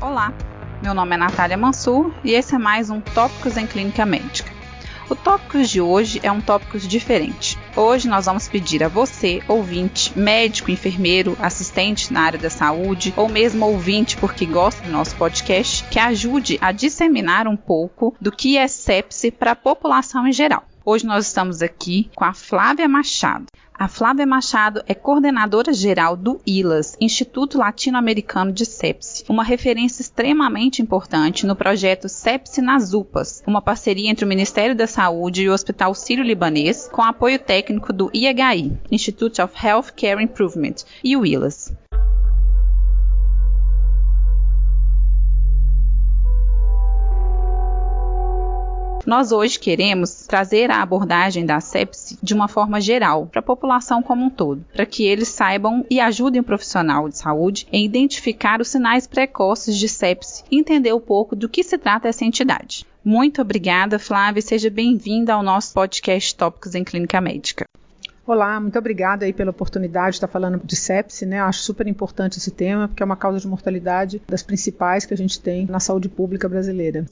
Olá, meu nome é Natália Mansur e esse é mais um Tópicos em Clínica Médica. O Tópicos de hoje é um tópico diferente. Hoje nós vamos pedir a você, ouvinte, médico, enfermeiro, assistente na área da saúde ou mesmo ouvinte porque gosta do nosso podcast, que ajude a disseminar um pouco do que é sepse para a população em geral. Hoje nós estamos aqui com a Flávia Machado. A Flávia Machado é coordenadora geral do ILAS, Instituto Latino-Americano de Sepsi, uma referência extremamente importante no projeto Sepsi nas UPAs, uma parceria entre o Ministério da Saúde e o Hospital Sírio-Libanês, com apoio técnico do IHI, Institute of Health Care Improvement, e o ILAS. Nós hoje queremos trazer a abordagem da sepse de uma forma geral para a população como um todo, para que eles saibam e ajudem o profissional de saúde em identificar os sinais precoces de sepse e entender um pouco do que se trata essa entidade. Muito obrigada, Flávia, e seja bem-vinda ao nosso podcast Tópicos em Clínica Médica. Olá, muito obrigada aí pela oportunidade de estar falando de sepse, né? Acho super importante esse tema, porque é uma causa de mortalidade das principais que a gente tem na saúde pública brasileira.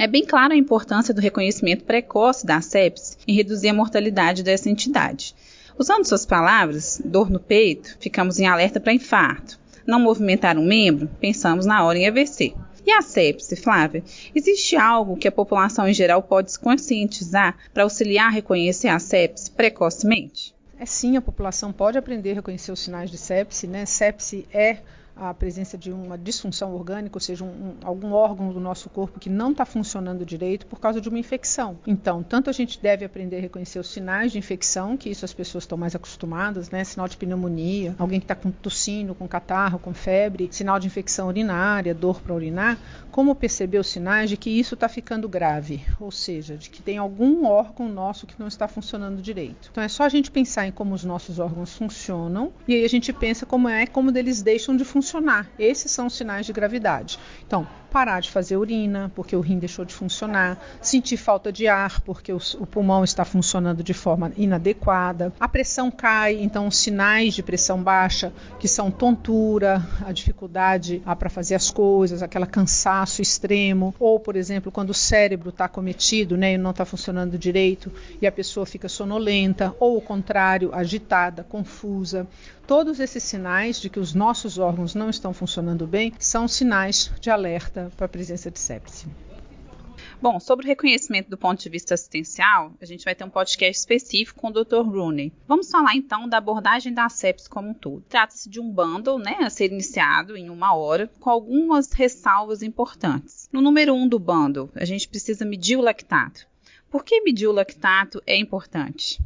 É bem clara a importância do reconhecimento precoce da sepse em reduzir a mortalidade dessa entidade. Usando suas palavras, dor no peito, ficamos em alerta para infarto. Não movimentar um membro, pensamos na hora em AVC. E a sepse, Flávia? Existe algo que a população em geral pode se conscientizar para auxiliar a reconhecer a sepse precocemente? É sim, a população pode aprender a reconhecer os sinais de sepse, né? Sepse é a presença de uma disfunção orgânica, ou seja, um, um, algum órgão do nosso corpo que não está funcionando direito por causa de uma infecção. Então, tanto a gente deve aprender a reconhecer os sinais de infecção, que isso as pessoas estão mais acostumadas, né? Sinal de pneumonia, alguém que está com tossino, com catarro, com febre, sinal de infecção urinária, dor para urinar, como perceber os sinais de que isso está ficando grave, ou seja, de que tem algum órgão nosso que não está funcionando direito. Então, é só a gente pensar em como os nossos órgãos funcionam e aí a gente pensa como é como eles deixam de funcionar funcionar. Esses são os sinais de gravidade. Então, parar de fazer urina, porque o rim deixou de funcionar, sentir falta de ar, porque o, pulmão está funcionando de forma inadequada, a pressão cai, então os sinais de pressão baixa, que são tontura, a dificuldade para fazer as coisas, aquele cansaço extremo, ou, por exemplo, quando o cérebro está cometido né, e não está funcionando direito e a pessoa fica sonolenta, ou o contrário, agitada, confusa. Todos esses sinais de que os nossos órgãos não estão funcionando bem são sinais de alerta para a presença de sepse. Bom, sobre o reconhecimento do ponto de vista assistencial, a gente vai ter um podcast específico com o Dr. Rooney. Vamos falar então da abordagem da sepse como um todo. Trata-se de um bundle, né, a ser iniciado em uma hora, com algumas ressalvas importantes. No número 1 um do bundle, a gente precisa medir o lactato. Por que medir o lactato é importante?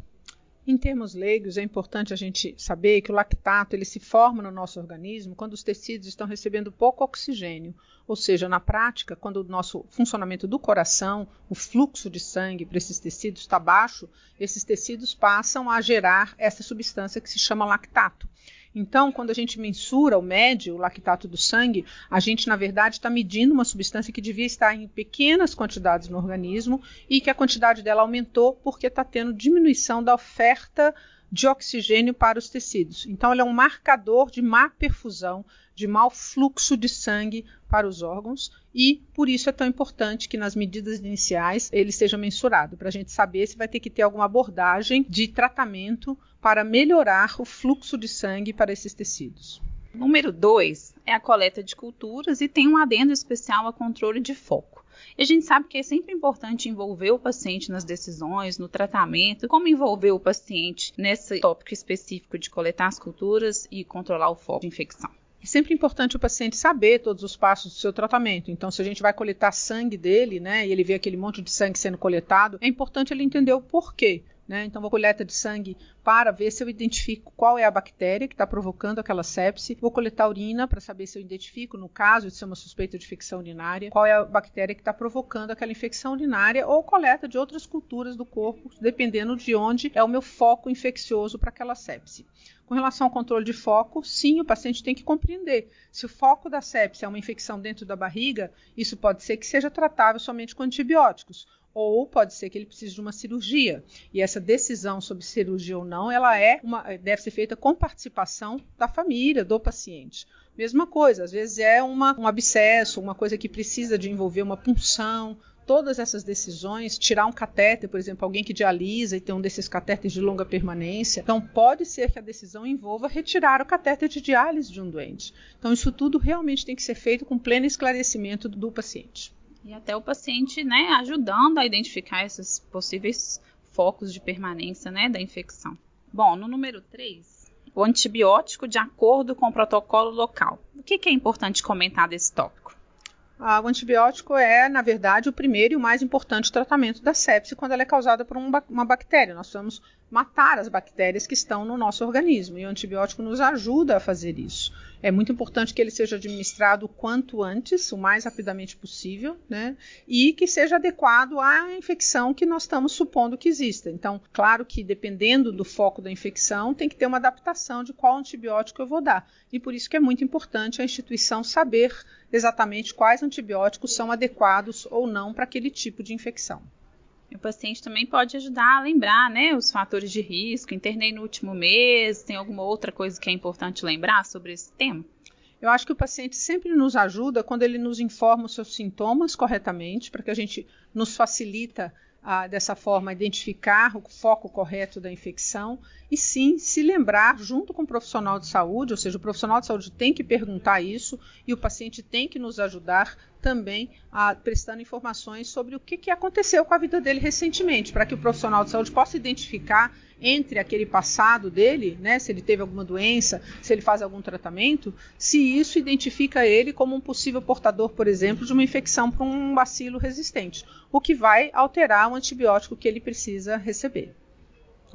Em termos leigos, é importante a gente saber que o lactato ele se forma no nosso organismo quando os tecidos estão recebendo pouco oxigênio. Ou seja, na prática, quando o nosso funcionamento do coração, o fluxo de sangue para esses tecidos está baixo, esses tecidos passam a gerar essa substância que se chama lactato. Então, quando a gente mensura o médio, o lactato do sangue, a gente, na verdade, está medindo uma substância que devia estar em pequenas quantidades no organismo e que a quantidade dela aumentou porque está tendo diminuição da oferta de oxigênio para os tecidos. Então, ele é um marcador de má perfusão, de mau fluxo de sangue para os órgãos e por isso é tão importante que nas medidas iniciais ele seja mensurado, para a gente saber se vai ter que ter alguma abordagem de tratamento para melhorar o fluxo de sangue para esses tecidos. Número 2 é a coleta de culturas e tem um adendo especial a controle de foco. E a gente sabe que é sempre importante envolver o paciente nas decisões, no tratamento, como envolver o paciente nesse tópico específico de coletar as culturas e controlar o foco de infecção. É sempre importante o paciente saber todos os passos do seu tratamento. Então, se a gente vai coletar sangue dele, né, e ele vê aquele monte de sangue sendo coletado, é importante ele entender o porquê. Né? Então, vou coleta de sangue para ver se eu identifico qual é a bactéria que está provocando aquela sepse. Vou coletar urina para saber se eu identifico, no caso de ser uma suspeita de infecção urinária, qual é a bactéria que está provocando aquela infecção urinária ou coleta de outras culturas do corpo, dependendo de onde é o meu foco infeccioso para aquela sepse. Com relação ao controle de foco, sim, o paciente tem que compreender. Se o foco da sepse é uma infecção dentro da barriga, isso pode ser que seja tratável somente com antibióticos ou pode ser que ele precise de uma cirurgia. E essa decisão sobre cirurgia ou não, ela é uma, deve ser feita com participação da família, do paciente. Mesma coisa, às vezes é uma, um abscesso, uma coisa que precisa de envolver uma punção, todas essas decisões, tirar um catéter, por exemplo, alguém que dialisa e tem um desses catéteres de longa permanência, então pode ser que a decisão envolva retirar o catéter de diálise de um doente. Então isso tudo realmente tem que ser feito com pleno esclarecimento do paciente. E até o paciente, né, ajudando a identificar esses possíveis focos de permanência, né, da infecção. Bom, no número 3, o antibiótico de acordo com o protocolo local. O que, que é importante comentar desse tópico? Ah, o antibiótico é, na verdade, o primeiro e o mais importante tratamento da sepse quando ela é causada por uma bactéria. Nós precisamos matar as bactérias que estão no nosso organismo e o antibiótico nos ajuda a fazer isso. É muito importante que ele seja administrado quanto antes, o mais rapidamente possível, né? E que seja adequado à infecção que nós estamos supondo que exista. Então, claro que dependendo do foco da infecção, tem que ter uma adaptação de qual antibiótico eu vou dar. E por isso que é muito importante a instituição saber exatamente quais antibióticos são adequados ou não para aquele tipo de infecção. O paciente também pode ajudar a lembrar, né, os fatores de risco. Internei no último mês, tem alguma outra coisa que é importante lembrar sobre esse tema? Eu acho que o paciente sempre nos ajuda quando ele nos informa os seus sintomas corretamente, para que a gente nos facilita ah, dessa forma, identificar o foco correto da infecção e sim se lembrar, junto com o profissional de saúde, ou seja, o profissional de saúde tem que perguntar isso e o paciente tem que nos ajudar também a, prestando informações sobre o que, que aconteceu com a vida dele recentemente, para que o profissional de saúde possa identificar entre aquele passado dele, né, se ele teve alguma doença, se ele faz algum tratamento, se isso identifica ele como um possível portador, por exemplo, de uma infecção por um bacilo resistente, o que vai alterar o antibiótico que ele precisa receber.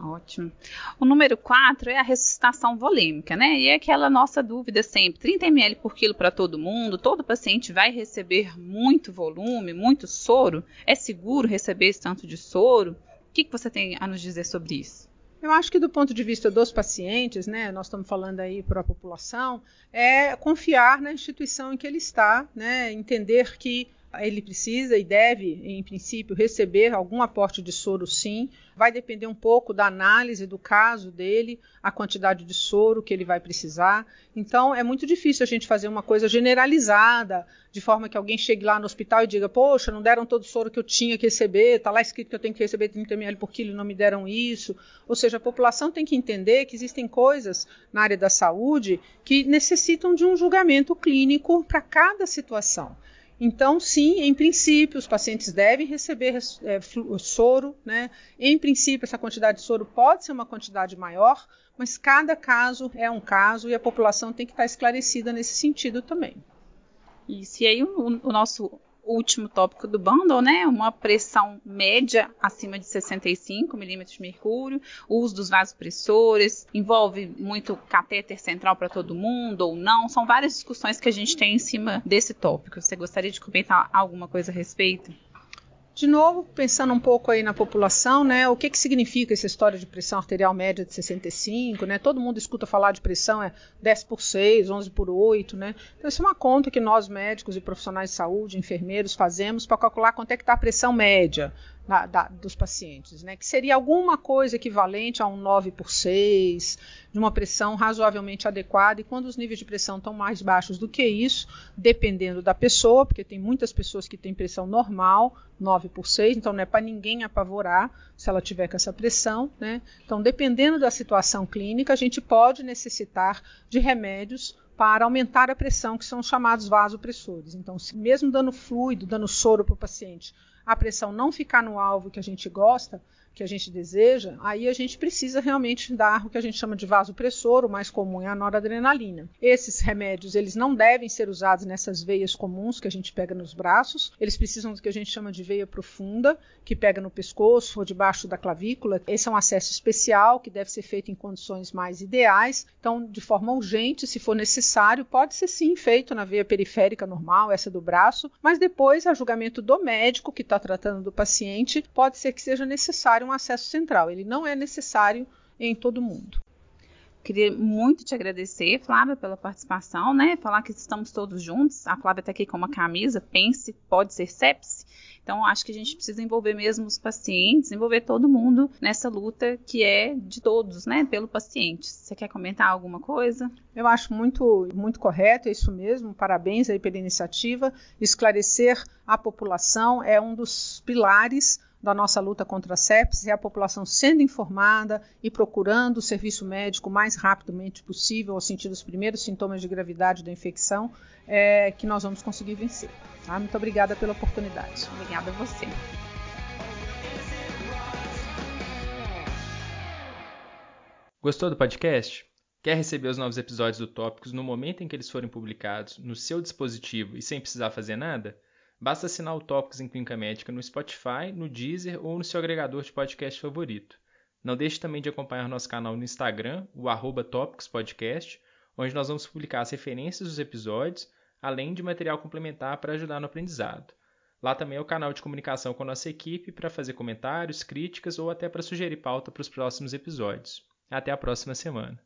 Ótimo. O número 4 é a ressuscitação volêmica, né? E é aquela nossa dúvida sempre: 30 ml por quilo para todo mundo, todo paciente vai receber muito volume, muito soro? É seguro receber esse tanto de soro? O que, que você tem a nos dizer sobre isso? Eu acho que do ponto de vista dos pacientes, né, nós estamos falando aí para a população, é confiar na instituição em que ele está, né, entender que ele precisa e deve, em princípio, receber algum aporte de soro, sim. Vai depender um pouco da análise do caso dele, a quantidade de soro que ele vai precisar. Então, é muito difícil a gente fazer uma coisa generalizada, de forma que alguém chegue lá no hospital e diga: Poxa, não deram todo o soro que eu tinha que receber, está lá escrito que eu tenho que receber 30 ml por quilo não me deram isso. Ou seja, a população tem que entender que existem coisas na área da saúde que necessitam de um julgamento clínico para cada situação. Então, sim, em princípio, os pacientes devem receber é, soro, né? Em princípio, essa quantidade de soro pode ser uma quantidade maior, mas cada caso é um caso e a população tem que estar esclarecida nesse sentido também. Isso, e aí o, o nosso último tópico do bundle, né? Uma pressão média acima de 65 milímetros de mercúrio, o uso dos vasopressores, envolve muito catéter central para todo mundo ou não. São várias discussões que a gente tem em cima desse tópico. Você gostaria de comentar alguma coisa a respeito? De novo, pensando um pouco aí na população, né? O que, que significa essa história de pressão arterial média de 65, né? Todo mundo escuta falar de pressão é 10 por 6, 11 por 8, né? Então, isso é uma conta que nós médicos e profissionais de saúde, enfermeiros, fazemos para calcular quanto é que está a pressão média da, dos pacientes, né? Que seria alguma coisa equivalente a um 9 por 6, de uma pressão razoavelmente adequada. E quando os níveis de pressão estão mais baixos do que isso, dependendo da pessoa, porque tem muitas pessoas que têm pressão normal, 9 por 6, então não é para ninguém apavorar se ela tiver com essa pressão, né? Então, dependendo da situação clínica, a gente pode necessitar de remédios para aumentar a pressão, que são os chamados vasopressores. Então, se mesmo dando fluido, dando soro para o paciente, a pressão não ficar no alvo que a gente gosta, que a gente deseja, aí a gente precisa realmente dar o que a gente chama de vasopressor, o mais comum é a noradrenalina. Esses remédios, eles não devem ser usados nessas veias comuns que a gente pega nos braços, eles precisam do que a gente chama de veia profunda, que pega no pescoço ou debaixo da clavícula. Esse é um acesso especial que deve ser feito em condições mais ideais. Então, de forma urgente, se for necessário, pode ser sim feito na veia periférica normal, essa do braço, mas depois, a julgamento do médico que está tratando do paciente, pode ser que seja necessário um acesso central. Ele não é necessário em todo mundo. queria muito te agradecer, Flávia, pela participação, né? Falar que estamos todos juntos. A Flávia está aqui com uma camisa, pense, pode ser sepse. Então, acho que a gente precisa envolver mesmo os pacientes, envolver todo mundo nessa luta que é de todos, né, pelo paciente. Você quer comentar alguma coisa? Eu acho muito, muito correto, é isso mesmo. Parabéns aí pela iniciativa. Esclarecer a população é um dos pilares da nossa luta contra a sepsis é a população sendo informada e procurando o serviço médico o mais rapidamente possível ao sentir os primeiros sintomas de gravidade da infecção, é, que nós vamos conseguir vencer. Tá? Muito obrigada pela oportunidade. Obrigada a você. Gostou do podcast? Quer receber os novos episódios do Tópicos no momento em que eles forem publicados, no seu dispositivo e sem precisar fazer nada? Basta assinar o Tópicos em Clínica Médica no Spotify, no Deezer ou no seu agregador de podcast favorito. Não deixe também de acompanhar nosso canal no Instagram, o arroba Podcast, onde nós vamos publicar as referências dos episódios, além de material complementar para ajudar no aprendizado. Lá também é o canal de comunicação com a nossa equipe para fazer comentários, críticas ou até para sugerir pauta para os próximos episódios. Até a próxima semana.